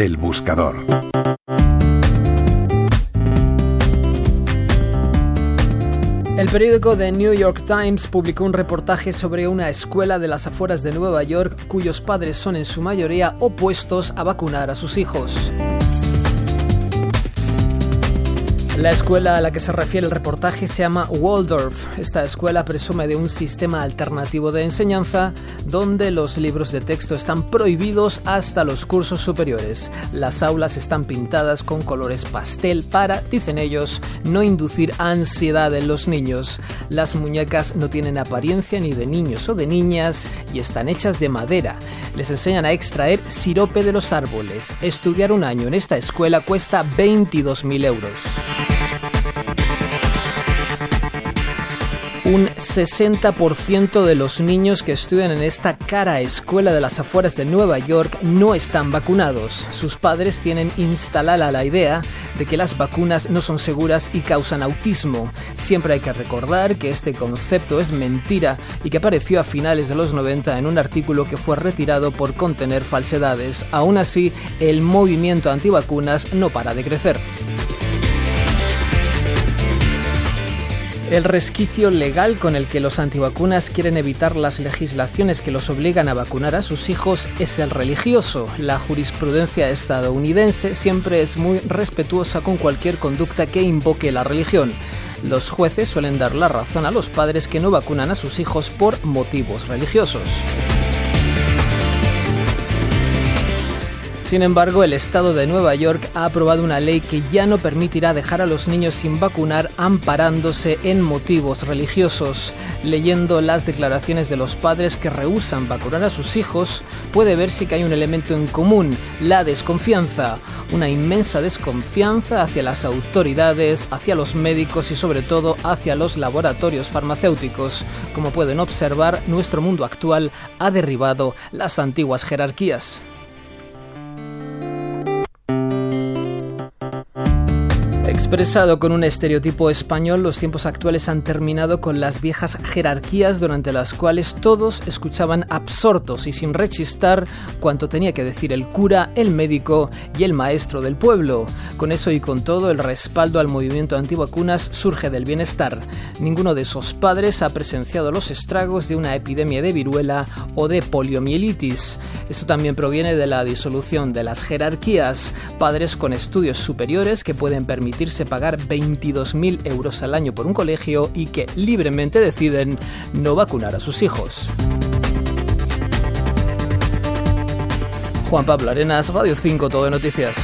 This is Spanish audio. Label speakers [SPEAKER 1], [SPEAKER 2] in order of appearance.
[SPEAKER 1] El buscador.
[SPEAKER 2] El periódico The New York Times publicó un reportaje sobre una escuela de las afueras de Nueva York cuyos padres son en su mayoría opuestos a vacunar a sus hijos. La escuela a la que se refiere el reportaje se llama Waldorf. Esta escuela presume de un sistema alternativo de enseñanza donde los libros de texto están prohibidos hasta los cursos superiores. Las aulas están pintadas con colores pastel para, dicen ellos, no inducir ansiedad en los niños. Las muñecas no tienen apariencia ni de niños o de niñas y están hechas de madera. Les enseñan a extraer sirope de los árboles. Estudiar un año en esta escuela cuesta 22.000 euros. Un 60% de los niños que estudian en esta cara escuela de las afueras de Nueva York no están vacunados. Sus padres tienen instalada la idea de que las vacunas no son seguras y causan autismo. Siempre hay que recordar que este concepto es mentira y que apareció a finales de los 90 en un artículo que fue retirado por contener falsedades. Aún así, el movimiento antivacunas no para de crecer. El resquicio legal con el que los antivacunas quieren evitar las legislaciones que los obligan a vacunar a sus hijos es el religioso. La jurisprudencia estadounidense siempre es muy respetuosa con cualquier conducta que invoque la religión. Los jueces suelen dar la razón a los padres que no vacunan a sus hijos por motivos religiosos. Sin embargo, el Estado de Nueva York ha aprobado una ley que ya no permitirá dejar a los niños sin vacunar amparándose en motivos religiosos. Leyendo las declaraciones de los padres que rehusan vacunar a sus hijos, puede verse que hay un elemento en común, la desconfianza. Una inmensa desconfianza hacia las autoridades, hacia los médicos y sobre todo hacia los laboratorios farmacéuticos. Como pueden observar, nuestro mundo actual ha derribado las antiguas jerarquías. Expresado con un estereotipo español, los tiempos actuales han terminado con las viejas jerarquías durante las cuales todos escuchaban absortos y sin rechistar cuanto tenía que decir el cura, el médico y el maestro del pueblo. Con eso y con todo, el respaldo al movimiento antivacunas surge del bienestar. Ninguno de esos padres ha presenciado los estragos de una epidemia de viruela o de poliomielitis. Esto también proviene de la disolución de las jerarquías. Padres con estudios superiores que pueden permitirse pagar 22.000 euros al año por un colegio y que libremente deciden no vacunar a sus hijos. Juan Pablo Arenas, Radio 5, Todo de Noticias.